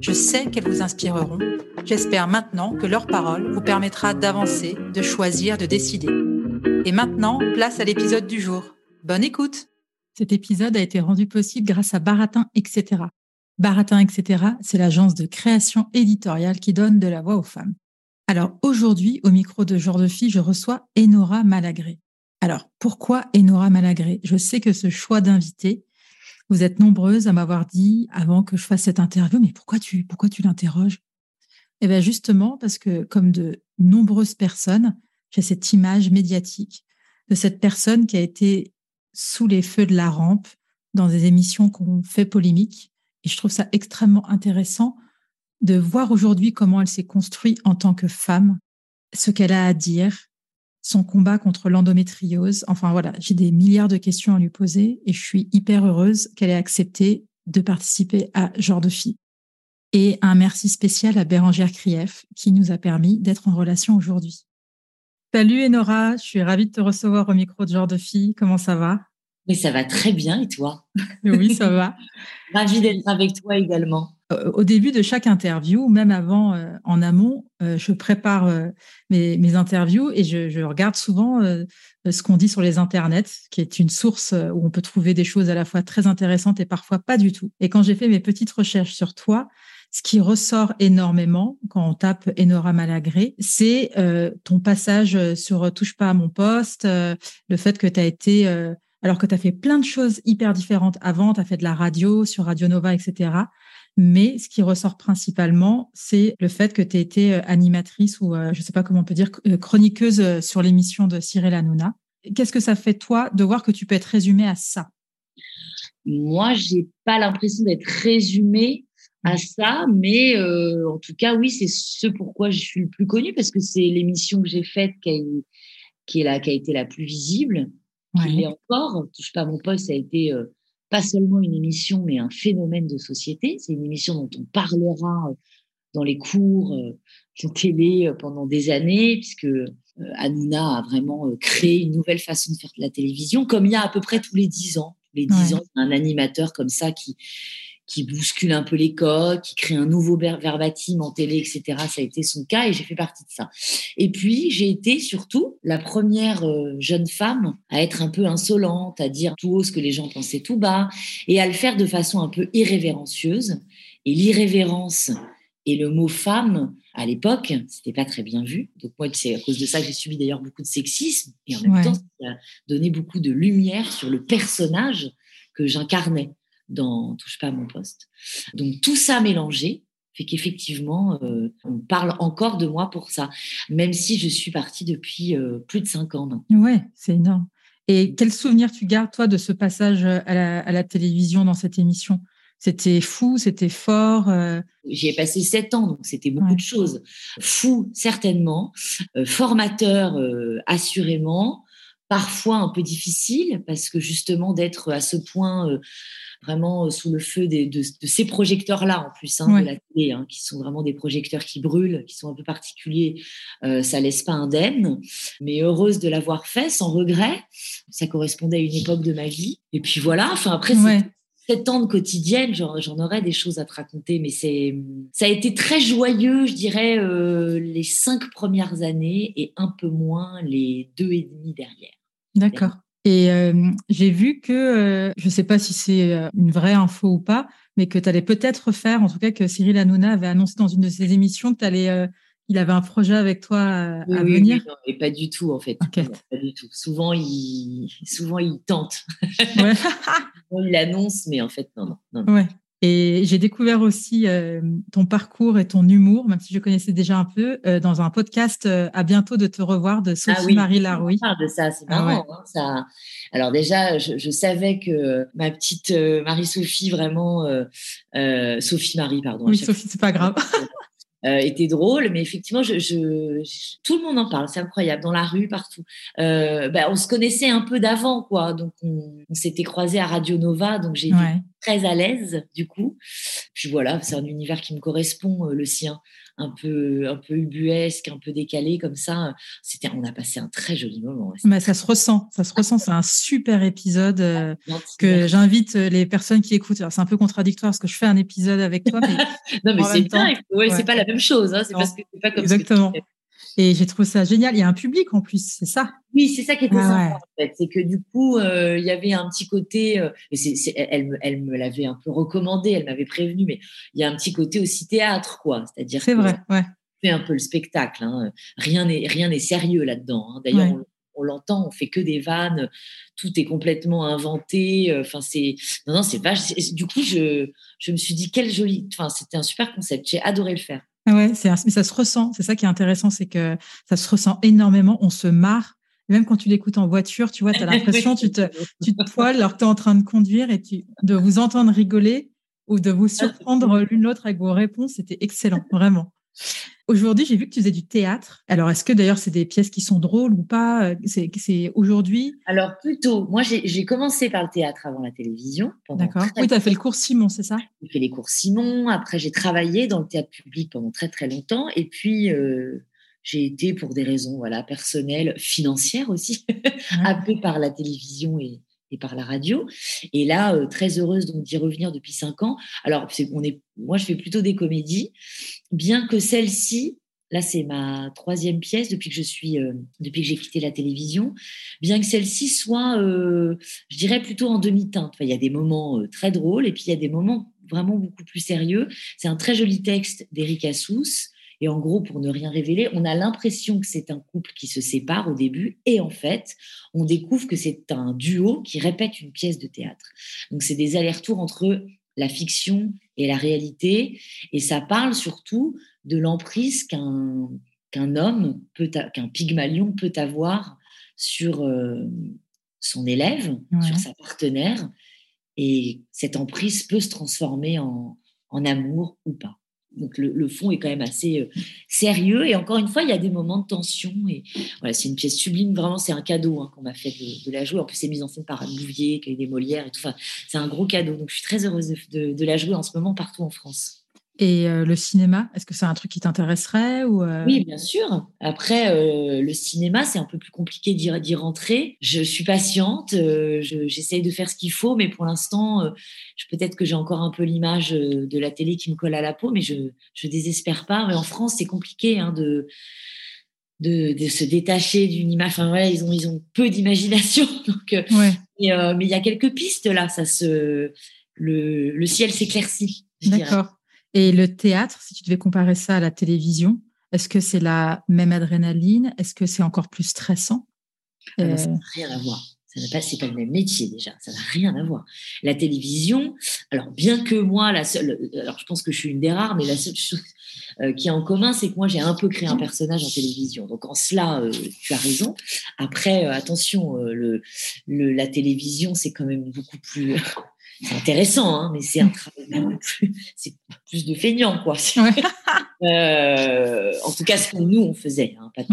Je sais qu'elles vous inspireront. J'espère maintenant que leur parole vous permettra d'avancer, de choisir, de décider. Et maintenant, place à l'épisode du jour. Bonne écoute Cet épisode a été rendu possible grâce à Baratin, etc. Baratin, etc., c'est l'agence de création éditoriale qui donne de la voix aux femmes. Alors aujourd'hui, au micro de Genre de Fille, je reçois Enora Malagré. Alors, pourquoi Enora Malagré? Je sais que ce choix d'invité, vous êtes nombreuses à m'avoir dit avant que je fasse cette interview, mais pourquoi tu, pourquoi tu l'interroges? Eh bien justement parce que comme de nombreuses personnes, j'ai cette image médiatique de cette personne qui a été sous les feux de la rampe dans des émissions qu'on fait polémiques, et je trouve ça extrêmement intéressant de voir aujourd'hui comment elle s'est construite en tant que femme, ce qu'elle a à dire, son combat contre l'endométriose. Enfin voilà, j'ai des milliards de questions à lui poser et je suis hyper heureuse qu'elle ait accepté de participer à Genre de. Et un merci spécial à Bérangère Krief qui nous a permis d'être en relation aujourd'hui. Salut Enora, je suis ravie de te recevoir au micro de Genre de Fille. Comment ça va? Mais ça va très bien et toi? Oui, ça va. Ravie d'être avec toi également. Euh, au début de chaque interview, même avant, euh, en amont, euh, je prépare mes, interviews et je, regarde souvent ce qu'on dit sur les internets, qui est une source où on peut trouver des choses à la fois très intéressantes et parfois pas du tout. Et quand j'ai fait mes petites recherches sur toi, ce qui ressort énormément quand on tape Enora Malagré, c'est ton passage sur Touche pas à mon poste, le fait que tu as été alors que tu as fait plein de choses hyper différentes avant, tu as fait de la radio sur Radio Nova, etc. Mais ce qui ressort principalement, c'est le fait que tu as été euh, animatrice ou, euh, je ne sais pas comment on peut dire, euh, chroniqueuse sur l'émission de Cyril Hanouna. Qu'est-ce que ça fait, toi, de voir que tu peux être résumée à ça? Moi, j'ai pas l'impression d'être résumée à mmh. ça, mais en tout cas, oui, c'est ce pourquoi je suis le plus connue, parce que c'est l'émission que j'ai faite qui qui, est la, qui a été la plus visible qui encore. Touche pas à mon poste, ça a été euh, pas seulement une émission, mais un phénomène de société. C'est une émission dont on parlera euh, dans les cours euh, de télé pendant des années, puisque Hanouna a vraiment créé une nouvelle façon de faire de la télévision, comme il y a à peu près tous les dix ans. les dix ans, un animateur comme ça qui qui bouscule un peu les codes, qui crée un nouveau verbatim en télé, etc. Ça a été son cas et j'ai fait partie de ça. Et puis, j'ai été surtout la première euh, jeune femme à être un peu insolente, à dire tout haut ce que les gens pensaient tout bas et à le faire de façon un peu irrévérencieuse. Et l'irrévérence et le mot femme, à l'époque, c'était pas très bien vu. Donc moi, c'est à cause de ça que j'ai subi d'ailleurs beaucoup de sexisme. Et en même temps, ça a donné beaucoup de lumière sur le personnage que j'incarnais dans Touche pas à mon poste. Donc tout ça mélangé fait qu'effectivement, euh, on parle encore de moi pour ça, même si je suis partie depuis euh, plus de cinq ans maintenant. Ouais, c'est énorme. Et quel souvenir tu gardes, toi, de ce passage à la, télévision dans cette émission? C'était fou, c'était fort euh? J'y ai passé sept ans, donc c'était beaucoup de choses. Fou, certainement. formateur, assurément. Parfois un peu difficile, parce que justement, d'être à ce point vraiment euh, sous le feu de, ces projecteurs-là, en plus, hein, de la télé, hein, qui sont vraiment des projecteurs qui brûlent, qui sont un peu particuliers. Euh, ça laisse pas indemne, mais heureuse de l'avoir fait, sans regret. Ça correspondait à une époque de ma vie. Et puis voilà, enfin après, c'est sept ans de quotidienne, j'en aurais des choses à te raconter, mais c'est ça a été très joyeux, je dirais, euh, les cinq premières années et un peu moins les deux et demi derrière. D'accord. Et euh, j'ai vu que, euh, je ne sais pas si c'est euh, une vraie info ou pas, mais que tu allais peut-être faire, en tout cas que Cyril Hanouna avait annoncé dans une de ses émissions que tu allais il avait un projet avec toi à, venir oui, pas du tout, en fait. pas du tout. Souvent, il, souvent, il tente. Ouais. il annonce, mais en fait, non, non. Ouais. Et j'ai découvert aussi euh, ton parcours et ton humour, même si je connaissais déjà un peu, euh, dans un podcast euh, À bientôt de te revoir de ah Sophie-Marie Laroui. On de ça, c'est ah marrant. hein, ça... Alors déjà, je, je, savais que ma petite Marie-Sophie, vraiment, Sophie-Marie, pardon. Oui, Sophie, c'est pas grave. Euh, était drôle, mais effectivement, je, je, tout le monde en parle, c'est incroyable, dans la rue, partout. Euh, bah, on se connaissait un peu d'avant, quoi, donc on, on s'était croisés à Radio Nova, donc j'ai été très à l'aise, du coup. Puis voilà, c'est un univers qui me correspond, euh, le sien un peu, un peu ubuesque, un peu décalé comme ça. C'était, on a passé un très joli moment. Mais ça se ressent, ça se ressent. C'est un super épisode euh, que j'invite euh, les personnes qui écoutent. c'est un peu contradictoire parce que je fais un épisode avec toi, mais non, mais c'est bien. Ouais, c'est pas la même chose. Hein, c'est parce que c'est pas comme exactement. Et j'ai trouvé ça génial. Il y a un public en plus, c'est ça? Oui, c'est ça qui était ah sympa en fait. C'est que du coup, euh, il y avait un petit côté. Euh, et elle, elle me l'avait un peu recommandé, elle m'avait prévenu, mais il y a un petit côté aussi théâtre, quoi. C'est-à-dire. C'est vrai, ouais. Fait un peu le spectacle. Hein. Rien n'est rien n'est sérieux là-dedans. Hein. D'ailleurs, on, l'entend, on fait que des vannes, tout est complètement inventé. Euh, enfin, c'est non, non, c'est vache. Du coup, je, je me suis dit quel joli. Enfin, c'était un super concept. J'ai adoré le faire. Ouais, c'est mais ça se ressent. C'est ça qui est intéressant, c'est que ça se ressent énormément. On se marre. Même quand tu l'écoutes en voiture, tu vois, tu as l'impression, tu te, tu te poiles alors que tu es en train de conduire et tu, de vous entendre rigoler ou de vous surprendre l'une l'autre avec vos réponses, c'était excellent, vraiment. Aujourd'hui, j'ai vu que tu faisais du théâtre. Alors, est-ce que d'ailleurs, c'est des pièces qui sont drôles ou pas? C'est aujourd'hui? Alors, plutôt. Moi, j'ai commencé par le théâtre avant la télévision. D'accord. Oui, tu as fait le cours Simon, c'est ça? J'ai fait les cours Simon. Après, j'ai travaillé dans le théâtre public pendant très, très longtemps. Et puis, euh, j'ai été, pour des raisons voilà, personnelles, financières aussi, peu par la télévision et, et par la radio. Et là, euh, très heureuse d'y revenir depuis cinq ans. Alors, on est, moi, je fais plutôt des comédies, bien que celle-ci, là, c'est ma troisième pièce depuis que je suis, euh, depuis que j'ai quitté la télévision, bien que celle-ci soit, euh, je dirais, plutôt en demi-teinte. il y a des moments très drôles et puis il y a des moments vraiment beaucoup plus sérieux. C'est un très joli texte d'Éric Assous et en gros, pour ne rien révéler, on a l'impression que c'est un couple qui se sépare au début. Et en fait, on découvre que c'est un duo qui répète une pièce de théâtre. Donc, c'est des allers-retours entre la fiction et la réalité. Et ça parle surtout de l'emprise qu'un qu'un homme, peut qu'un pygmalion peut avoir sur euh, son élève, sur sa partenaire. Et cette emprise peut se transformer en, en amour ou pas. Donc le, fond est quand même assez euh, sérieux. Et encore une fois il y a des moments de tension. Et voilà c'est une pièce sublime. Vraiment c'est un cadeau hein, qu'on m'a fait de, la jouer. En plus c'est mise en scène par Bouvier qui a des Molières et tout. C'est un gros cadeau. Donc je suis très heureuse de la jouer en ce moment partout en France. Et euh, le cinéma, est-ce que c'est un truc qui t'intéresserait ou euh? Oui, bien sûr. Après, euh, le cinéma, c'est un peu plus compliqué d'y rentrer. Je suis patiente, j'essaye de faire ce qu'il faut, mais pour l'instant, peut-être que j'ai encore un peu l'image de la télé qui me colle à la peau, mais je ne désespère pas. Mais en France, c'est compliqué hein, de, de, de, se détacher d'une image. Enfin voilà, ils ont, ils ont peu d'imagination. Donc, ouais. mais il y a quelques pistes là. Ça se, le, le ciel s'éclaircit. D'accord. Et le théâtre, si tu devais comparer ça à la télévision, est-ce que c'est la même adrénaline? Est-ce que c'est encore plus stressant? Ah Ça n'a rien à voir. Ça n'a pas, c'est pas le même métier déjà. Ça n'a rien à voir. La télévision, alors bien que moi, la seule, alors je pense que je suis une des rares, mais la seule chose euh, qui est en commun, c'est que moi j'ai un peu créé un personnage en télévision. Donc en cela, euh, tu as raison. Après, euh, attention, le, le, la télévision, c'est quand même beaucoup plus c'est intéressant, hein, mais c'est un travail plus, c'est plus de feignant, quoi. euh, en tout cas, ce que nous on faisait, hein, pas,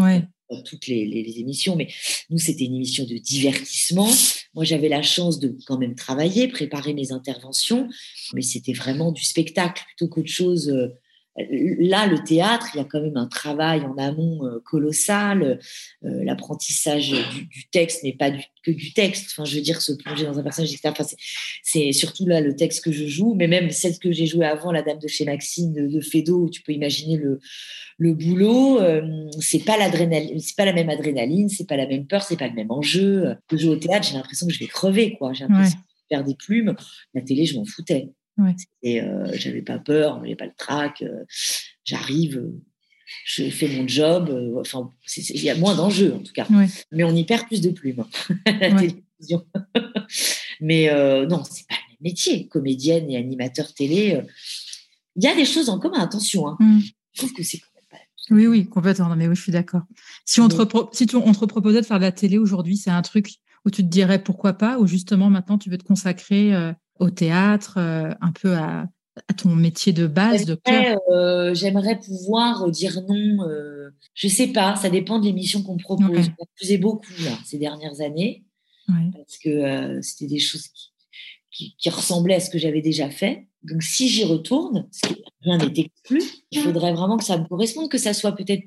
toutes les, les, émissions, mais nous c'était une émission de divertissement. Moi, j'avais la chance de quand même travailler, préparer mes interventions, mais c'était vraiment du spectacle plutôt qu'autre chose. Euh, Là, le théâtre, il y a quand même un travail en amont euh, colossal. Euh, l'apprentissage du, texte n'est pas que du texte. Enfin, je veux dire, se plonger dans un personnage, etc. Enfin, c'est surtout là le texte que je joue, mais même celle que j'ai jouée avant, La Dame de chez Maxime de, de Fédo, où tu peux imaginer le, le boulot. Euh, c'est pas l'adrénaline, c'est pas la même adrénaline, c'est pas la même peur, c'est pas le même enjeu. Que jouer au théâtre, j'ai l'impression que je vais crever, quoi. J'ai l'impression de faire des plumes. La télé, je m'en foutais. Et j'avais pas peur, j'avais pas le trac. J'arrive, je fais mon job. enfin, il y a moins d'enjeux en tout cas. Mais on y perd plus de plumes. la télévision. Mais non, c'est pas le même métier. Comédienne et animateur télé, il y a des choses en commun. Attention, hein. Mm. je trouve que c'est oui, oui, complètement. mais oui, je suis d'accord. Si, on te, si on te proposait de faire de la télé aujourd'hui, c'est un truc où tu te dirais pourquoi pas, ou justement maintenant tu veux te consacrer euh, au théâtre, euh, un peu à, ton métier de base, de cœur? euh, J'aimerais pouvoir dire non. je sais pas, ça dépend de l'émission qu'on propose. Je faisais beaucoup ces dernières années parce que c'était des choses qui, qui, ressemblaient à ce que j'avais déjà fait. Donc, si j'y retourne, ce qui rien n'est exclu, il faudrait vraiment que ça me corresponde, que ça soit peut-être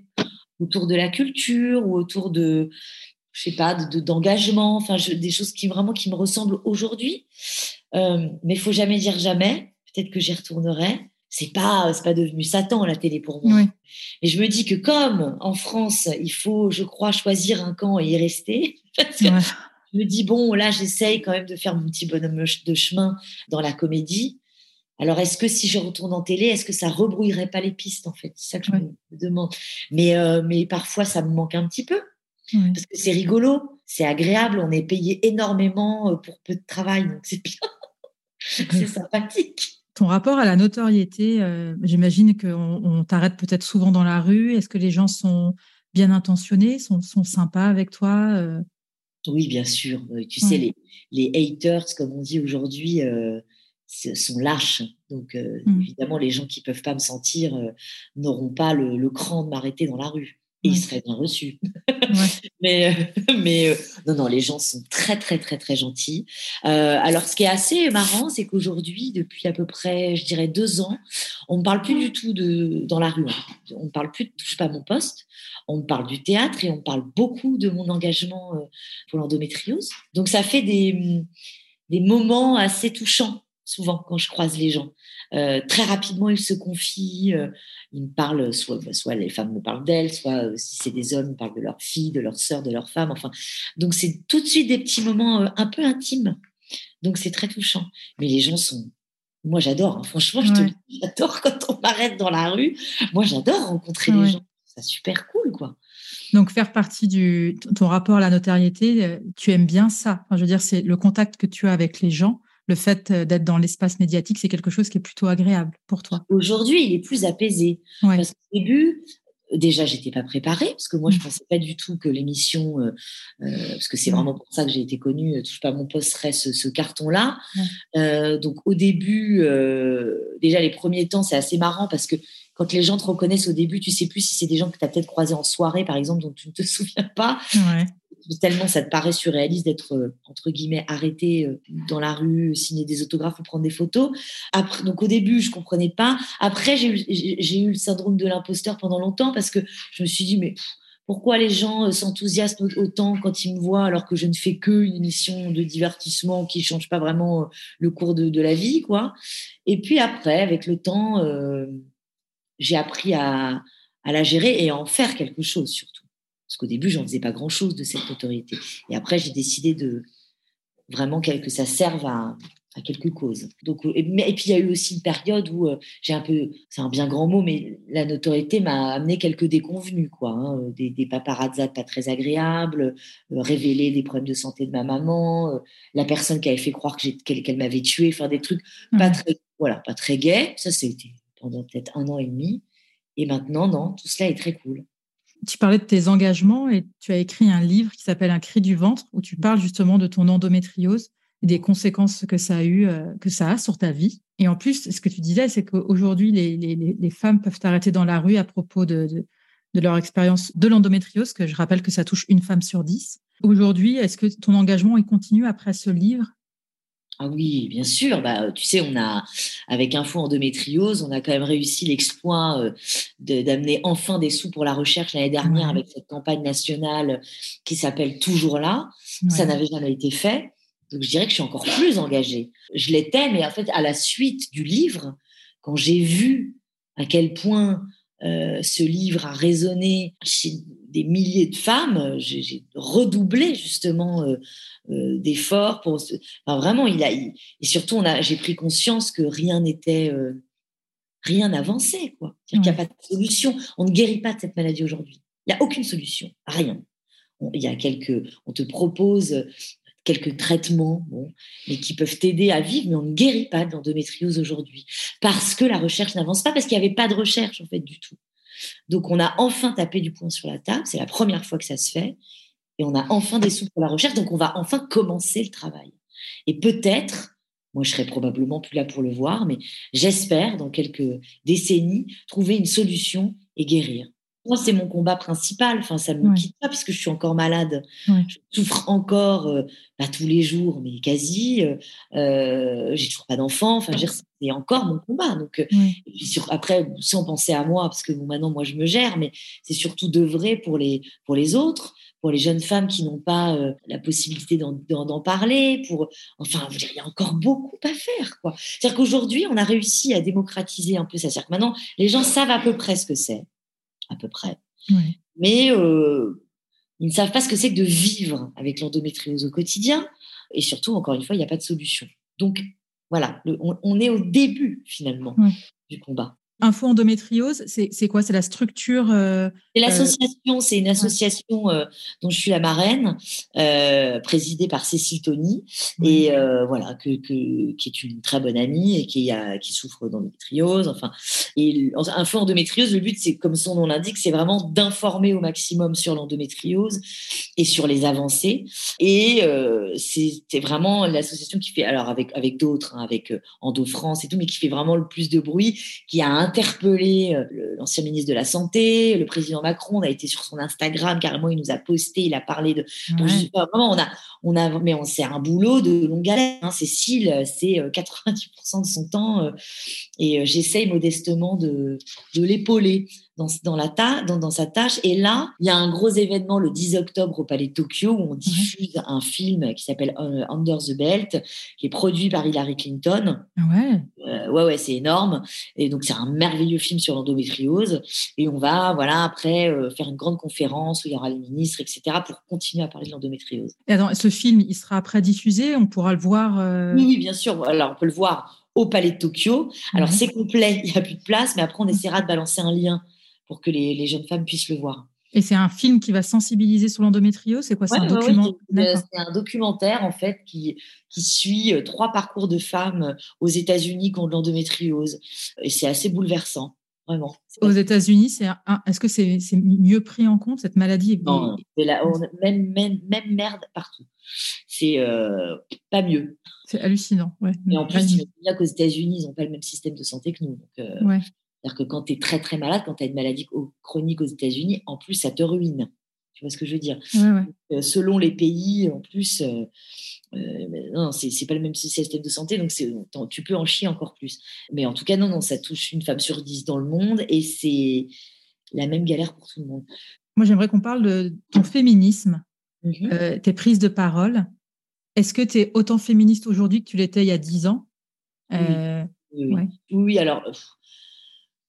autour de la culture ou autour de, je sais pas, d'engagement, enfin, des choses qui vraiment qui me ressemblent aujourd'hui. Euh, mais il faut jamais dire jamais. Peut-être que j'y retournerai. C'est pas, c'est pas devenu Satan la télé pour moi. Et je me dis que comme en France, il faut, je crois, choisir un camp et y rester. Je me dis bon, là, j'essaye quand même de faire mon petit bonhomme de chemin dans la comédie. Alors, est-ce que si je retourne en télé, est-ce que ça rebrouillerait pas les pistes, en fait? C'est ça que je me demande. Mais, euh, mais parfois, ça me manque un petit peu. Parce que c'est rigolo, c'est agréable, on est payé énormément euh, pour peu de travail, donc c'est bien. c'est sympathique. Ton rapport à la notoriété, euh, j'imagine qu'on on, t'arrête peut-être souvent dans la rue. Est-ce que les gens sont bien intentionnés, sont, sont sympas avec toi Oui, bien sûr. Tu sais, les, les haters, comme on dit aujourd'hui, sont lâches. Donc, euh, mmh. évidemment, les gens qui peuvent pas me sentir euh, n'auront pas le, cran de m'arrêter dans la rue. Et ils seraient bien reçus. mais euh, mais non, non, les gens sont très, très, très, très gentils. alors, ce qui est assez marrant, c'est qu'aujourd'hui, depuis à peu près, je dirais, deux ans, on ne parle plus du tout de, dans la rue. Hein. On ne parle plus de touche pas mon poste. On parle du théâtre et on parle beaucoup de mon engagement pour l'endométriose. Donc, ça fait des, des moments assez touchants souvent quand je croise les gens. Euh, très rapidement, ils se confient, euh, ils me parlent, soit, soit les femmes me parlent d'elles, soit euh, si c'est des hommes, ils me parlent de leurs filles, de leurs sœurs, de leurs femmes. Enfin, donc c'est tout de suite des petits moments un peu intimes. Donc c'est très touchant. Mais les gens sont, moi j'adore. Hein. Franchement, j'adore quand on m'arrête dans la rue. Moi j'adore rencontrer les gens. C'est super cool, quoi. Donc, faire partie du ton rapport à la notoriété, tu aimes bien ça? je veux dire, c'est le contact que tu as avec les gens le fait euh, d'être dans l'espace médiatique, c'est quelque chose qui est plutôt agréable pour toi Aujourd'hui, il est plus apaisé. Parce qu'au début, déjà, j'étais pas préparée, parce que moi, je mmh. pensais pas du tout que l'émission, euh, euh, parce que c'est mmh. vraiment pour ça que j'ai été connue, Touche pas mon poste serait ce, carton-là. donc, au début, déjà, les premiers temps, c'est assez marrant parce que quand les gens te reconnaissent au début, tu sais plus si c'est des gens que tu as peut-être croisés en soirée, par exemple, dont tu ne te souviens pas tellement ça te paraît surréaliste d'être euh, entre guillemets arrêté euh, dans la rue, signer des autographes ou prendre des photos. Après, donc au début, je comprenais pas. Après, j'ai eu, le syndrome de l'imposteur pendant longtemps parce que je me suis dit mais pourquoi les gens euh, s'enthousiasment autant quand ils me voient alors que je ne fais que une émission de divertissement qui change pas vraiment le cours de, la vie, quoi. Et puis après, avec le temps, j'ai appris à, à la gérer et à en faire quelque chose surtout. Parce qu'au début, j'en faisais pas grand-chose de cette autorité. Et après, j'ai décidé de vraiment que ça serve à, quelques causes. Donc, et, puis, il y a eu aussi une période où euh, j'ai un peu, c'est un bien grand mot, mais la notoriété m'a amené quelques déconvenus, quoi. Hein, des, des paparazzas pas très agréables, euh, révéler des problèmes de santé de ma maman, euh, la personne qui avait fait croire qu'elle m'avait tué, faire des trucs pas très, voilà, pas très gais. Ça, c'était pendant peut-être un an et demi. Et maintenant, non, tout cela est très cool. Tu parlais de tes engagements et tu as écrit un livre qui s'appelle Un cri du ventre où tu parles justement de ton endométriose et des conséquences que ça a eu, euh, que ça a sur ta vie. Et en plus, ce que tu disais, c'est qu'aujourd'hui, les, femmes peuvent t'arrêter dans la rue à propos de leur expérience de l'endométriose, que je rappelle que ça touche une femme sur dix. Aujourd'hui, est-ce que ton engagement est continu après ce livre ah oui, bien sûr. Bah, tu sais, on a, avec Info Endométriose, on a quand même réussi l'exploit euh, d'amener enfin des sous pour la recherche l'année dernière avec cette campagne nationale qui s'appelle Toujours là. Ça n'avait jamais été fait. Donc, je dirais que je suis encore plus engagée. Je l'étais, mais en fait, à la suite du livre, quand j'ai vu à quel point ce livre a résonné chez des milliers de femmes, j'ai redoublé justement d'efforts pour. Enfin, vraiment, il a et surtout, on a, j'ai pris conscience que rien n'était rien n'avançait. Quoi. Il n'y a pas de solution. On ne guérit pas de cette maladie aujourd'hui. Il n'y a aucune solution, rien. il y a quelques, on te propose quelques traitements, mais qui peuvent t'aider à vivre, mais on ne guérit pas de l'endométriose aujourd'hui parce que la recherche n'avance pas, parce qu'il n'y avait pas de recherche en fait du tout. Donc on a enfin tapé du poing sur la table, c'est la première fois que ça se fait, et on a enfin des sous pour la recherche, donc on va enfin commencer le travail. Et peut-être moi, je serai probablement plus là pour le voir, mais j'espère, dans quelques décennies, trouver une solution et guérir. Moi, c'est mon combat principal. Enfin, ça ne me quitte pas puisque je suis encore malade. Je souffre encore, euh, pas tous les jours, mais quasi. Euh, euh j'ai toujours pas d'enfant. Enfin, c'est encore mon combat. Donc, euh, et puis sur, après, sans penser à moi, parce que maintenant, moi, je me gère, mais c'est surtout d'œuvrer pour les, pour les autres pour les jeunes femmes qui n'ont pas euh, la possibilité d'en parler, pour enfin, il y a encore beaucoup à faire, quoi. C'est-à-dire qu'aujourd'hui, on a réussi à démocratiser un peu ça. C'est-à-dire que maintenant, les gens savent à peu près ce que c'est, à peu près, mais euh, ils ne savent pas ce que c'est que de vivre avec l'endométriose au quotidien, et surtout, encore une fois, il n'y a pas de solution. Donc voilà, on, est au début finalement du combat. Info endométriose, c'est quoi? C'est la structure euh, C'est l'association, c'est une association euh, dont je suis la marraine, euh, présidée par Cécile Tony, et voilà, que, qui est une très bonne amie et qui, a, qui souffre d'endométriose. Enfin, et Info endométriose, le but, c'est comme son nom l'indique, c'est vraiment d'informer au maximum sur l'endométriose et sur les avancées. Et c'est vraiment l'association qui fait, alors avec, avec d'autres, hein, avec Endo France et tout, mais qui fait vraiment le plus de bruit, qui a un interpellé euh, l'ancien ministre de la Santé, le président Macron, on a été sur son Instagram, carrément, il nous a posté, il a parlé de. vraiment, on a, on a, mais on c'est un boulot de longue haleine. Hein. Cécile, c'est 90% euh, de son temps, euh, et j'essaye modestement de, de l'épauler dans, dans, la ta, dans, dans, sa tâche. Et là, il y a un gros événement le 10 octobre au Palais de Tokyo où on diffuse un film qui s'appelle Under the Belt, qui est produit par Hillary Clinton. Ah ouais. Euh, ouais, ouais, c'est énorme. Et donc, c'est un merveilleux film sur l'endométriose. Et on va, voilà, après, euh, faire une grande conférence où il y aura les ministres, etc., pour continuer à parler de l'endométriose. Et ce film, il sera après diffusé? On pourra le voir euh oui, oui, bien sûr. Alors, on peut le voir au Palais de Tokyo. Alors, c'est complet, il n'y a plus de place, mais après, on essaiera de balancer un lien pour que les, jeunes femmes puissent le voir. Et c'est un film qui va sensibiliser sur l'endométriose C'est quoi C'est un, un, documentaire en fait qui, qui suit euh, trois parcours de femmes euh, aux États-Unis qui ont de l'endométriose. Et c'est assez bouleversant, vraiment. Aux États-Unis, c'est est-ce que c'est mieux pris en compte cette maladie Non, la, même, même, même, merde partout. C'est euh, pas mieux. C'est hallucinant. Ouais. Et en plus, il y a qu'aux États-Unis, ils n'ont pas le même système de santé que nous. Donc, ouais. C'est-à-dire que quand tu es très très malade, quand tu as une maladie chronique aux États-Unis, en plus, ça te ruine. Tu vois ce que je veux dire? Euh, Selon les pays, en plus, euh, euh, non, c'est pas le même système de santé, donc tu peux en chier encore plus. Mais en tout cas, non, non, ça touche une femme sur dix dans le monde et c'est la même galère pour tout le monde. Moi, j'aimerais qu'on parle de ton féminisme, mmh tes prises de parole. Est-ce que tu es autant féministe aujourd'hui que tu l'étais il y a dix ans? Oui. oui, alors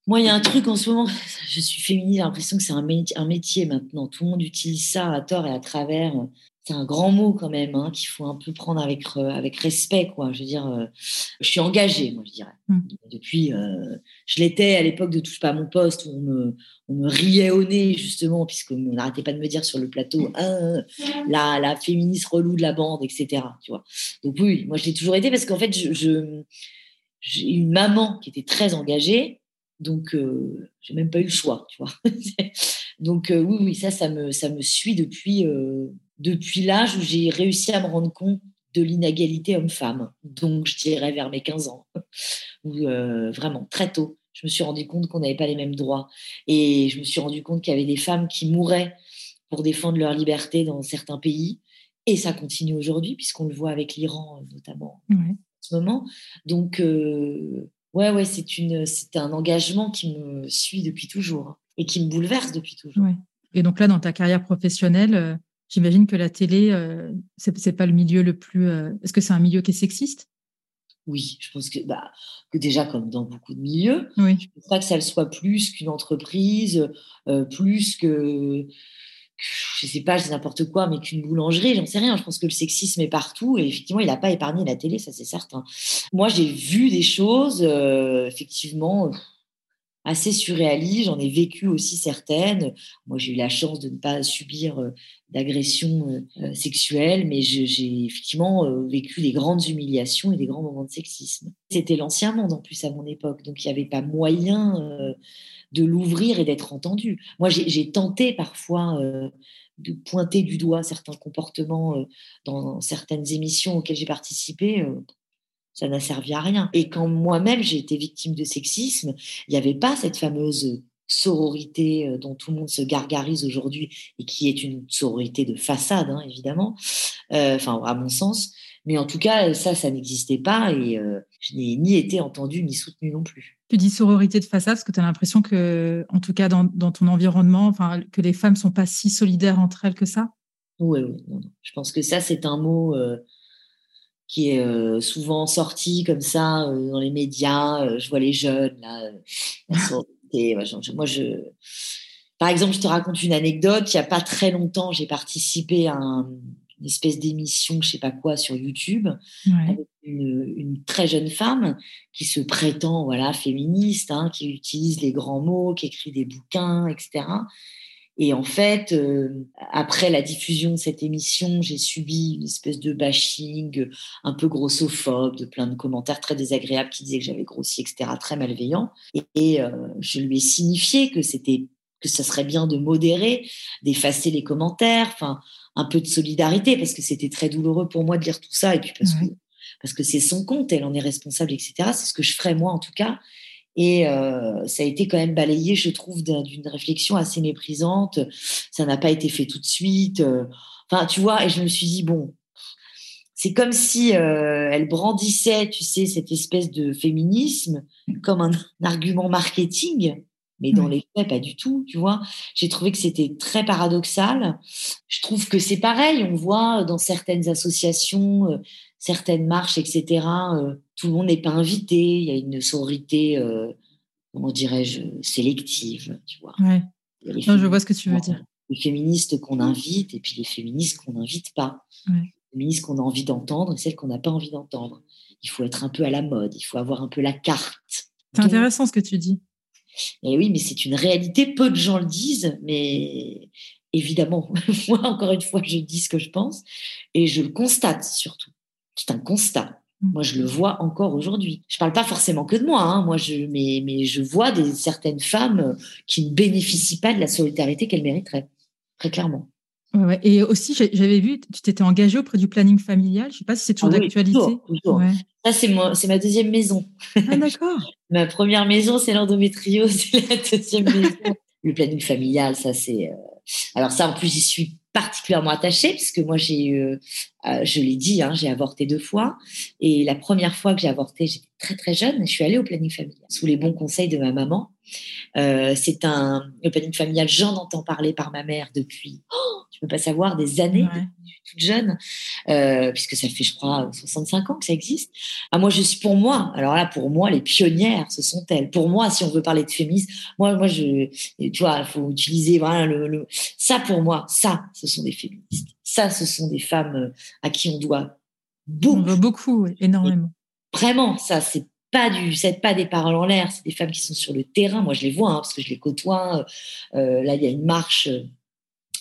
moi, il y a un truc en ce moment, je suis féminine, j'ai l'impression que c'est un, un, métier maintenant. Tout le monde utilise ça à tort et à travers. C'est un grand mot quand même, hein, qu'il faut un peu prendre avec, euh, avec respect. Quoi. Je veux dire, euh, je suis engagée, moi, je dirais. Mmh. Depuis, euh, je l'étais à l'époque de Touche pas à mon poste, où on me, on me riait au nez, justement, puisqu'on n'arrêtait pas de me dire sur le plateau, ah, la, la féministe relou de la bande, etc. Tu vois. Donc oui, moi, je l'ai toujours été parce qu'en fait, je, j'ai une maman qui était très engagée donc, euh, j'ai même pas eu le choix, tu vois. Donc, euh, oui, oui, ça, ça me, ça me suit depuis, euh, depuis l'âge où j'ai réussi à me rendre compte de l'inégalité homme-femme. Donc, je dirais vers mes 15 ans, où vraiment, très tôt, je me suis rendu compte qu'on n'avait pas les mêmes droits. Et je me suis rendu compte qu'il y avait des femmes qui mouraient pour défendre leur liberté dans certains pays. Et ça continue aujourd'hui, puisqu'on le voit avec l'Iran, notamment, en ce moment. Donc, ouais, ouais, c'est une, c'est un engagement qui me suit depuis toujours et qui me bouleverse depuis toujours. Et donc là, dans ta carrière professionnelle, euh, j'imagine que la télé, euh, c'est, pas le milieu le plus. Euh, est-ce que c'est un milieu qui est sexiste? Oui, je pense que, bah, que déjà, comme dans beaucoup de milieux, Oui. je ne pense pas que ça le soit plus qu'une entreprise, euh, plus que, je sais pas, je dis n'importe quoi, mais qu'une boulangerie, j'en sais rien. Je pense que le sexisme est partout et effectivement, il n'a pas épargné la télé, ça c'est certain. Moi, j'ai vu des choses, euh, effectivement, assez surréalistes. J'en ai vécu aussi certaines. Moi, j'ai eu la chance de ne pas subir euh, d'agressions euh, sexuelles, mais je- j'ai effectivement euh, vécu des grandes humiliations et des grands moments de sexisme. C'était l'ancien monde en plus à mon époque, donc il n'y avait pas moyen euh, de l'ouvrir et d'être entendu. Moi, j'ai tenté parfois euh, de pointer du doigt certains comportements euh, dans certaines émissions auxquelles j'ai participé. euh, ça n'a servi à rien. Et quand moi-même j'ai été victime de sexisme, il n'y avait pas cette fameuse sororité dont tout le monde se gargarise aujourd'hui et qui est une sororité de façade, hein, évidemment, enfin à mon sens. Mais en tout cas, ça, ça n'existait pas et euh, je n'ai ni été entendue ni soutenue non plus. Tu dis sororité de façade parce que tu as l'impression que, en tout cas dans, dans ton environnement, enfin, que les femmes sont pas si solidaires entre elles que ça? Oui, oui, non, non. Je pense que ça, c'est un mot euh, qui est euh, souvent sorti comme ça dans les médias. Je vois les jeunes, là, la sororité, moi, je... Par exemple, je te raconte une anecdote. Il n'y a pas très longtemps, j'ai participé à un- une espèce d'émission, je sais pas quoi, sur YouTube, Ouais. avec une, une très jeune femme qui se prétend voilà féministe, hein, qui utilise les grands mots, qui écrit des bouquins, etc. Et en fait, euh, après la diffusion de cette émission, j'ai subi une espèce de bashing un peu grossophobe, de plein de commentaires très désagréables qui disaient que j'avais grossi, etc., très malveillant. Et, et, euh, je lui ai signifié que c'était que ça serait bien de modérer, d'effacer les commentaires, enfin un peu de solidarité parce que c'était très douloureux pour moi de lire tout ça et puis parce Ouais. que parce que c'est son compte, elle en est responsable, etc. C'est ce que je ferais moi en tout cas. Et euh, ça a été quand même balayé, je trouve, d'un- d'une réflexion assez méprisante. Ça n'a pas été fait tout de suite. euh. Enfin, tu vois, et je me suis dit, bon, c'est comme si euh, elle brandissait, tu sais, cette espèce de féminisme comme un, un argument marketing, mais dans Oui. les faits, pas du tout, tu vois. J'ai trouvé que c'était très paradoxal. Je trouve que c'est pareil, on voit dans certaines associations, euh, certaines marches, etc., euh, tout le monde n'est pas invité, il y a une sororité, euh, comment dirais-je, sélective, tu vois. Ouais. Non, je vois ce que tu veux dire. Les féministes qu'on invite et puis les féministes qu'on n'invite pas. Ouais. Les féministes qu'on a envie d'entendre et celles qu'on n'a pas envie d'entendre. Il faut être un peu à la mode, il faut avoir un peu la carte. C'est intéressant ce que tu dis. Et oui, mais c'est une réalité, peu de gens le disent, mais évidemment, moi, encore une fois, je dis ce que je pense et je le constate surtout. C'est un constat. Mm. Moi, je le vois encore aujourd'hui. Je parle pas forcément que de moi, hein. moi, je, mais, mais je vois des, certaines femmes euh, qui ne bénéficient pas de la solidarité qu'elles mériteraient, très clairement. Ouais. Et aussi, j'avais vu, tu t'étais engagée auprès du planning familial. Je sais pas si c'est toujours Ah oui, d'actualité. toujours, toujours. Ouais. Ça, c'est moi- c'est ma deuxième maison. Ah, d'accord. Ma première maison, c'est l'endométriose, c'est la deuxième maison. Le planning familial, ça c'est. euh, Alors ça, en plus, j'y suis particulièrement attachée puisque moi, j'ai, eu, euh, euh, je l'ai dit, hein, j'ai avorté deux fois. Et la première fois que j'ai avorté, j'étais très très jeune. Je suis allée au planning familial sous les bons conseils de ma maman. Euh, c'est un le planning familial. J'en entends parler par ma mère depuis. Oh, tu peux pas savoir des années. Ouais. toute jeune, euh, puisque ça fait, je crois, 65 ans que ça existe. Ah, moi, je suis pour moi. Alors là, pour moi, les pionnières, ce sont elles. Pour moi, si on veut parler de féminisme, moi, moi, je, tu vois, il faut utiliser voilà le, le- ça pour moi. Ça, ce sont des féministes. Ça, ce sont des femmes euh, à qui on doit On beaucoup. voit beaucoup, ouais, énormément. Vraiment, ça, c'est pas du, c'est pas des paroles en l'air. C'est des femmes qui sont sur le terrain. Moi, je les vois hein, parce que je les côtoie. Euh, là, il y a une marche.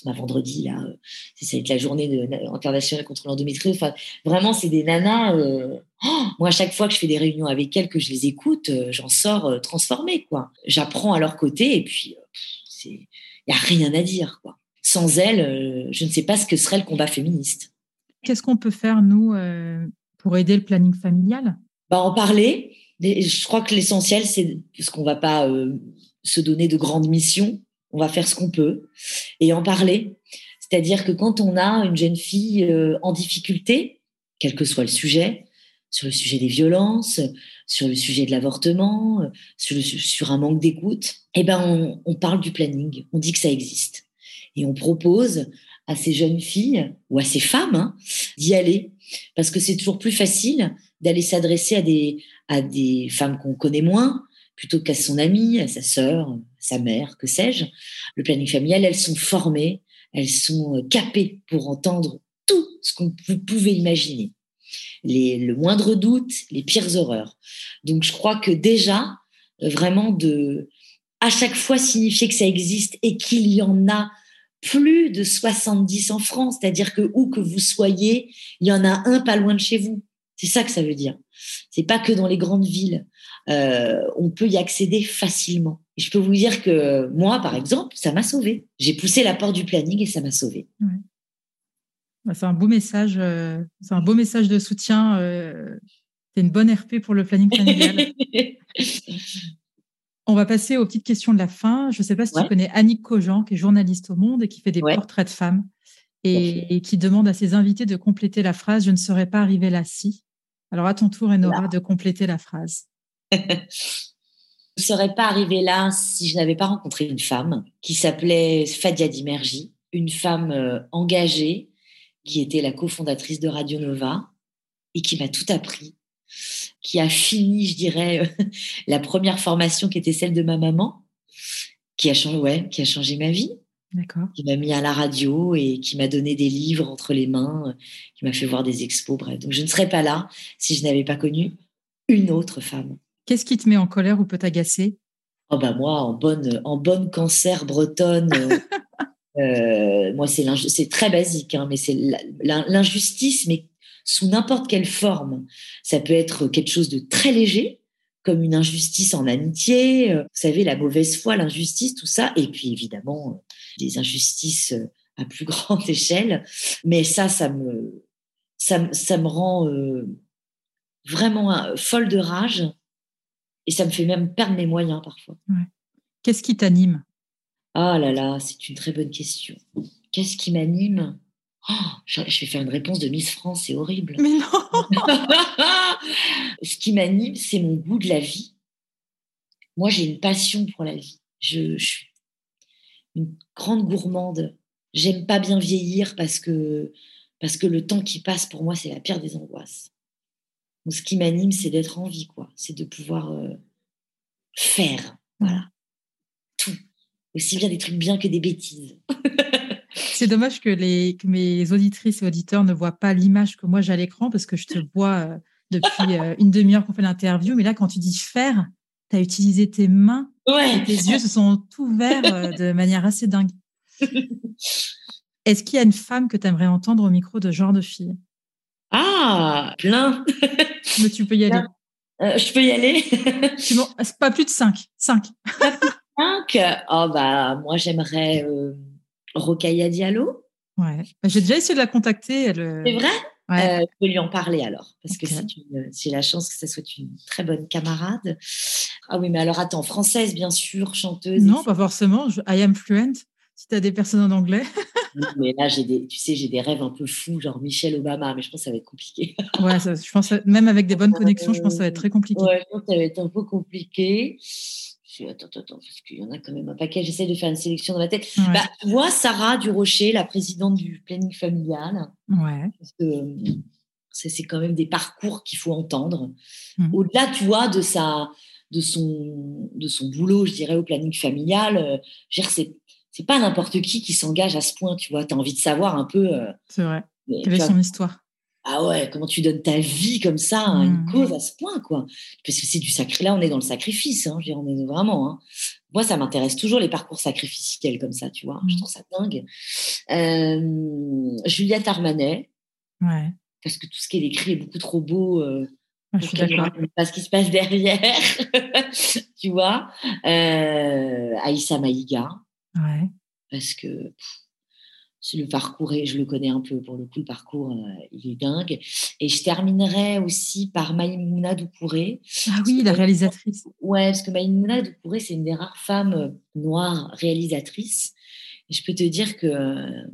Bah, vendredi, là, euh, ça va être la journée de- internationale contre l'endométriose. Enfin, vraiment, c'est des nanas. euh, oh, moi, à chaque fois que je fais des réunions avec elles, que je les écoute, euh, j'en sors euh, transformée, quoi. J'apprends à leur côté et puis, il y a rien à dire, quoi. Sans elles, je ne sais pas ce que serait le combat féministe. Qu'est-ce qu'on peut faire, nous, pour aider le planning familial? Bah, en parler. Je crois que l'essentiel, c'est parce qu'on va pas se donner de grandes missions. On va faire ce qu'on peut et en parler. C'est-à-dire que quand on a une jeune fille euh, en difficulté, quel que soit le sujet, sur le sujet des violences, sur le sujet de l'avortement, euh, sur, un manque d'écoute, eh ben on, parle du planning, on dit que ça existe. Et on propose à ces jeunes filles ou à ces femmes hein, d'y aller. Parce que c'est toujours plus facile d'aller s'adresser à des femmes qu'on connaît moins plutôt qu'à son amie, à sa sœur, sa mère, que sais-je. Le planning familial, elles sont formées, elles sont euh, capées pour entendre tout ce que vous pouvez imaginer. Les, le moindre doute, les pires horreurs. Donc je crois que déjà, euh, vraiment de à chaque fois signifier que ça existe et qu'il y en a plus de 70 en France, c'est-à-dire que où que vous soyez, il y en a un pas loin de chez vous. C'est ça que ça veut dire. C'est pas que dans les grandes villes. Euh, on peut y accéder facilement. Et je peux vous dire que moi, par exemple, ça m'a sauvé. J'ai poussé la porte du planning et ça m'a sauvé. C'est un beau message. Euh, c'est un beau message de soutien. Euh, c'est une bonne RP pour le planning familial. On va passer aux petites questions de la fin. Je ne sais pas si tu connais Annick Cogent, qui est journaliste au Monde et qui fait des portraits de femmes et, qui demande à ses invités de compléter la phrase Je ne serais pas arrivée là si. Alors à ton tour, Enora, de compléter la phrase. je ne serais pas arrivée là si je n'avais pas rencontré une femme qui s'appelait Fadia Dimerji, une femme euh, engagée qui était la cofondatrice de Radio Nova et qui m'a tout appris qui a fini, je dirais, la première formation qui était celle de ma maman, qui a changé, ouais, qui a changé ma vie. Qui m'a mis à la radio et qui m'a donné des livres entre les mains, qui m'a fait voir des expos, bref. Donc je ne serais pas là si je n'avais pas connu une autre femme. Qu'est-ce qui te met en colère ou peut t'agacer? Oh bah moi, en bonne, en bonne cancer bretonne, euh, moi c'est c'est très basique, hein, mais c'est l'injustice, mais sous n'importe quelle forme. Ça peut être quelque chose de très léger, comme une injustice en amitié, euh, vous savez, la mauvaise foi, l'injustice, tout ça. Et puis évidemment, euh, des injustices euh, à plus grande échelle. Mais ça, ça me, ça, me rend vraiment folle de rage. Et ça me fait même perdre mes moyens parfois. Qu'est-ce qui t'anime? Ah là là, c'est une très bonne question. Qu'est-ce qui m'anime? Oh, je vais faire une réponse de Miss France, c'est horrible. Mais non Ce qui m'anime, c'est mon goût de la vie. Moi, j'ai une passion pour la vie. Je, suis une grande gourmande. J'aime pas bien vieillir parce que, parce que le temps qui passe, pour moi, c'est la pire des angoisses. Ce qui m'anime, c'est d'être en vie, quoi. C'est de pouvoir euh, faire, voilà, tout. Aussi bien des trucs bien que des bêtises. C'est dommage que, les, mes auditrices et auditeurs ne voient pas l'image que moi j'ai à l'écran parce que je te vois euh, depuis euh, une demi-heure qu'on fait l'interview. Mais là, quand tu dis faire, tu as utilisé tes mains et tes yeux se sont ouverts de manière assez dingue. Est-ce qu'il y a une femme que tu aimerais entendre au micro de genre de fille? Ah, plein. Mais tu peux y aller. je peux y aller. pas plus de cinq. Cinq. cinq? Oh, bah, moi, j'aimerais. Rocaille Diallo. Ouais. Bah, j'ai déjà essayé de la contacter. Euh, c'est vrai? euh, je peux lui en parler alors, parce que j'ai la chance que ça soit une très bonne camarade. Ah oui, mais alors attends, française bien sûr, chanteuse. Non, pas forcément. I am fluent. Si tu as des personnes en anglais. mais là, j'ai des, tu sais, j'ai des rêves un peu fous, genre Michelle Obama, mais je pense que ça va être compliqué. ouais, je pense même avec des bonnes connexions, je pense que ça va être très compliqué. Ouais, je pense que ça va être un peu compliqué attends, attends, parce qu'il y en a quand même un paquet. J'essaie de faire une sélection dans ma tête. Bah, tu vois, Sarah Durocher, la présidente du planning familial. Ouais. c'est quand même des parcours qu'il faut entendre. Mmh. Au-delà, tu vois, de sa, de son, de son boulot, je dirais, au planning familial. Euh, c'est, c'est pas n'importe qui qui s'engage à ce point, tu vois. Tu as envie de savoir un peu. Euh, c'est vrai. Quelle est son histoire? Ah ouais, comment tu donnes ta vie comme ça à une mmh. cause à ce point, quoi. Parce que c'est du sacré. Là, on est dans le sacrifice, hein, je on est vraiment. Hein. Moi, ça m'intéresse toujours les parcours sacrificiels comme ça, tu vois. Je mmh. trouve ça dingue. Euh, Juliette Armanet. Ouais. Parce que tout ce qu'elle écrit est beaucoup trop beau. Euh, je suis d'accord. Pas ce qui se passe derrière, tu vois. Euh, Aïssa Maïga. Ouais. Parce que le parcours, et je le connais un peu pour le coup, le parcours, euh, il est dingue. Et je terminerai aussi par Maïmouna Doucouré. Ah oui, la réalisatrice. Ouais, parce que Maïmouna Doucouré, c'est une des rares femmes euh, noires réalisatrices. Et je peux te dire que euh,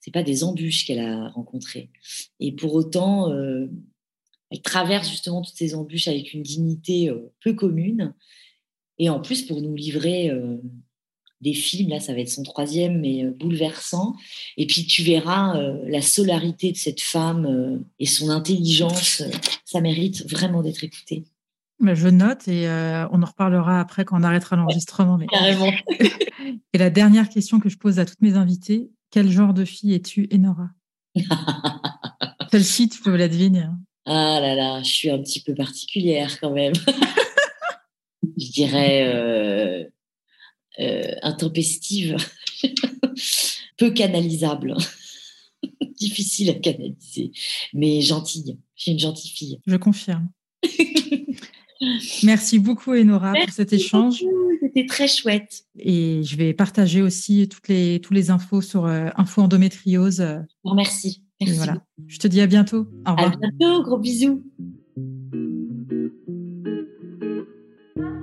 c'est pas des embûches qu'elle a rencontrées. Et pour autant, elle traverse justement toutes ces embûches avec une dignité peu commune. Et en plus, pour nous livrer des films. Là, ça va être son troisième, mais bouleversant. Et puis tu verras la solarité de cette femme et son intelligence. ça mérite vraiment d'être écouté. Je note et on en reparlera après quand on arrêtera l'enregistrement. Mais... Carrément. et la dernière question que je pose à toutes mes invités, quel genre de fille es-tu, Enora? Celle-ci, tu peux la deviner. Hein. Ah là là, je suis un petit peu particulière quand même. je dirais euh, euh, intempestive, peu canalisable, difficile à canaliser, mais gentille. Suis une gentille fille. Je confirme. Merci beaucoup, Enora, pour cet échange. C'était très chouette. Et je vais partager aussi toutes les, tous les infos sur euh, Info Endométriose. Merci. Merci. Voilà. Je te dis à bientôt. Au revoir. À bientôt. Gros bisous.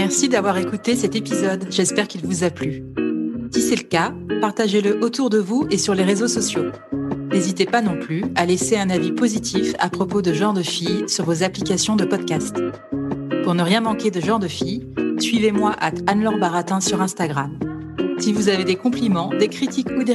Merci d'avoir écouté cet épisode. J'espère qu'il vous a plu. Si c'est le cas, partagez-le autour de vous et sur les réseaux sociaux. N'hésitez pas non plus à laisser un avis positif à propos de Genre de Filles sur vos applications de podcast. Pour ne rien manquer de Genre de Filles, suivez-moi à Anne-Laure Baratin sur Instagram. Si vous avez des compliments, des critiques ou des